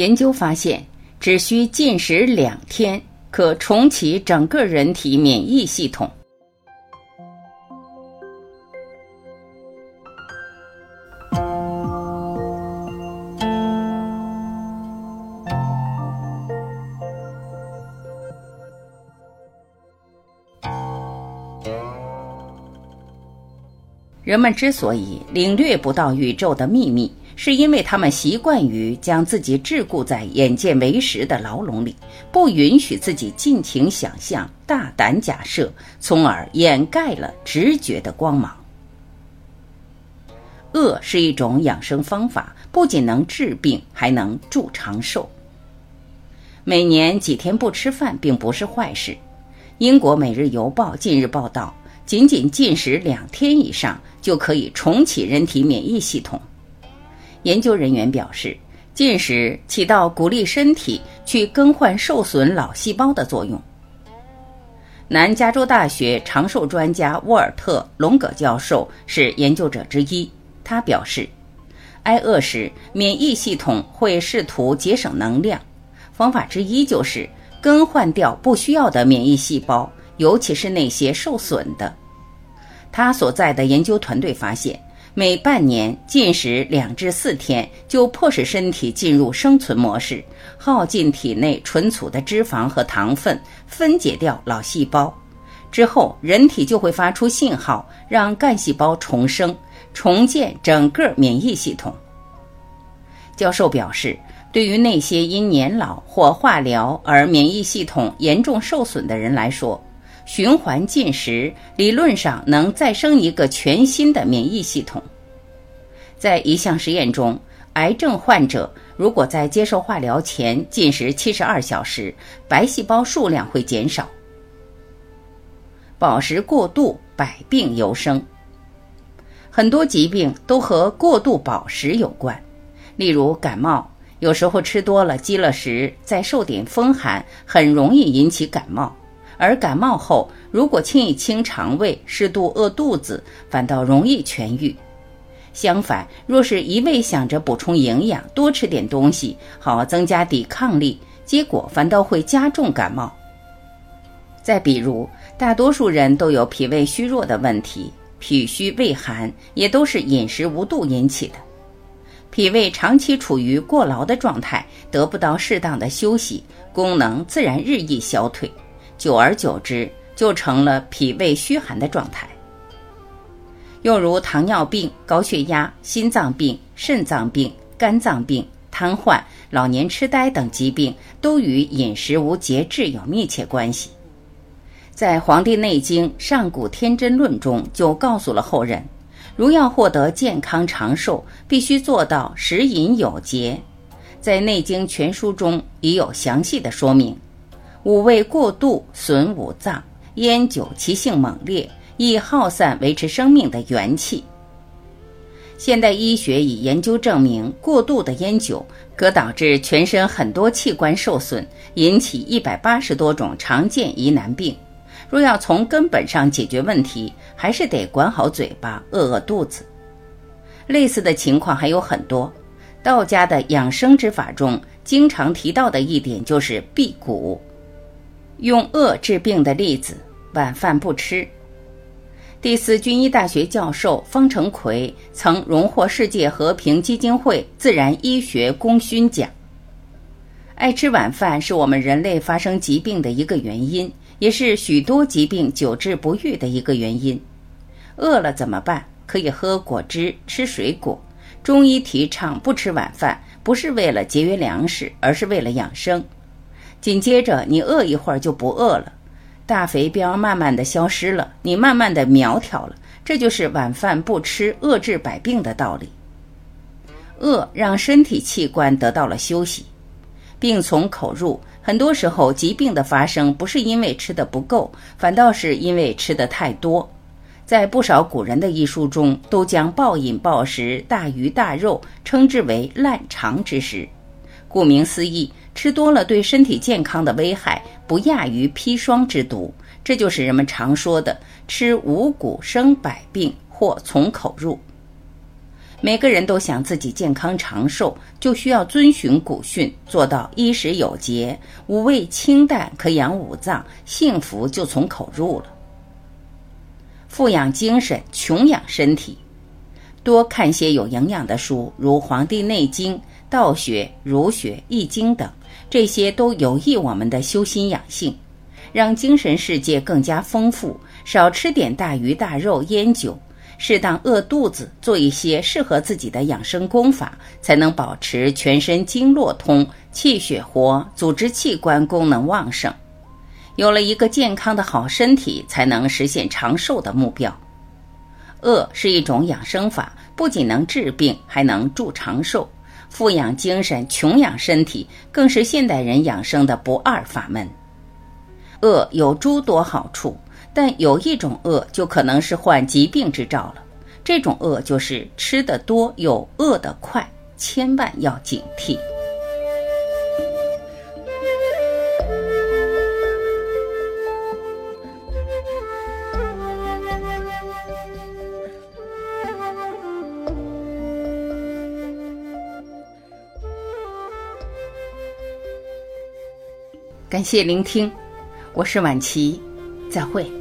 研究发现，只需进食两天，可重启整个人体免疫系统。人们之所以领略不到宇宙的秘密，是因为他们习惯于将自己桎梏在眼见为实的牢笼里，不允许自己尽情想象、大胆假设，从而掩盖了直觉的光芒。饿是一种养生方法，不仅能治病，还能助长寿。每年几天不吃饭并不是坏事。英国《每日邮报》近日报道，仅仅进食两天以上，就可以重启人体免疫系统。研究人员表示，进食起到鼓励身体去更换受损老细胞的作用。南加州大学长寿专家沃尔特·隆格教授是研究者之一。他表示，挨饿时免疫系统会试图节省能量，方法之一就是更换掉不需要的免疫细胞，尤其是那些受损的。他所在的研究团队发现。每半年进食两至四天，就迫使身体进入生存模式，耗尽体内存储的脂肪和糖分，分解掉老细胞。之后，人体就会发出信号，让干细胞重生，重建整个免疫系统。教授表示，对于那些因年老或化疗而免疫系统严重受损的人来说，循环进食理论上能再生一个全新的免疫系统。在一项实验中，癌症患者如果在接受化疗前进食七十二小时，白细胞数量会减少。饱食过度，百病由生。很多疾病都和过度饱食有关，例如感冒，有时候吃多了积了食，再受点风寒，很容易引起感冒。而感冒后，如果清一清肠胃，适度饿肚子，反倒容易痊愈。相反，若是一味想着补充营养，多吃点东西，好增加抵抗力，结果反倒会加重感冒。再比如，大多数人都有脾胃虚弱的问题，脾虚胃寒也都是饮食无度引起的。脾胃长期处于过劳的状态，得不到适当的休息，功能自然日益消退。久而久之，就成了脾胃虚寒的状态。又如糖尿病、高血压、心脏病、肾脏病、肝脏病、瘫痪、老年痴呆等疾病，都与饮食无节制有密切关系。在《黄帝内经·上古天真论》中，就告诉了后人：如要获得健康长寿，必须做到食饮有节。在《内经全书》中已有详细的说明。五味过度损五脏，烟酒其性猛烈，易耗散维持生命的元气。现代医学已研究证明，过度的烟酒可导致全身很多器官受损，引起一百八十多种常见疑难病。若要从根本上解决问题，还是得管好嘴巴，饿饿肚子。类似的情况还有很多。道家的养生之法中，经常提到的一点就是辟谷。用饿治病的例子，晚饭不吃。第四军医大学教授方成奎曾荣获世界和平基金会自然医学功勋奖。爱吃晚饭是我们人类发生疾病的一个原因，也是许多疾病久治不愈的一个原因。饿了怎么办？可以喝果汁、吃水果。中医提倡不吃晚饭，不是为了节约粮食，而是为了养生。紧接着，你饿一会儿就不饿了，大肥膘慢慢的消失了，你慢慢的苗条了。这就是晚饭不吃，饿治百病的道理。饿让身体器官得到了休息，病从口入。很多时候，疾病的发生不是因为吃的不够，反倒是因为吃的太多。在不少古人的医书中，都将暴饮暴食、大鱼大肉称之为烂肠之食。顾名思义。吃多了对身体健康的危害不亚于砒霜之毒，这就是人们常说的“吃五谷生百病”或“从口入”。每个人都想自己健康长寿，就需要遵循古训，做到衣食有节，五味清淡，可养五脏，幸福就从口入了。富养精神，穷养身体，多看些有营养的书，如《黄帝内经》、道学、儒学、易经等，这些都有益我们的修心养性，让精神世界更加丰富。少吃点大鱼大肉、烟酒。适当饿肚子，做一些适合自己的养生功法，才能保持全身经络通、气血活、组织器官功能旺盛。有了一个健康的好身体，才能实现长寿的目标。饿是一种养生法，不仅能治病，还能助长寿。富养精神，穷养身体，更是现代人养生的不二法门。饿有诸多好处。但有一种饿就可能是患疾病之兆了，这种饿就是吃得多又饿得快，千万要警惕。感谢聆听，我是晚琪，再会。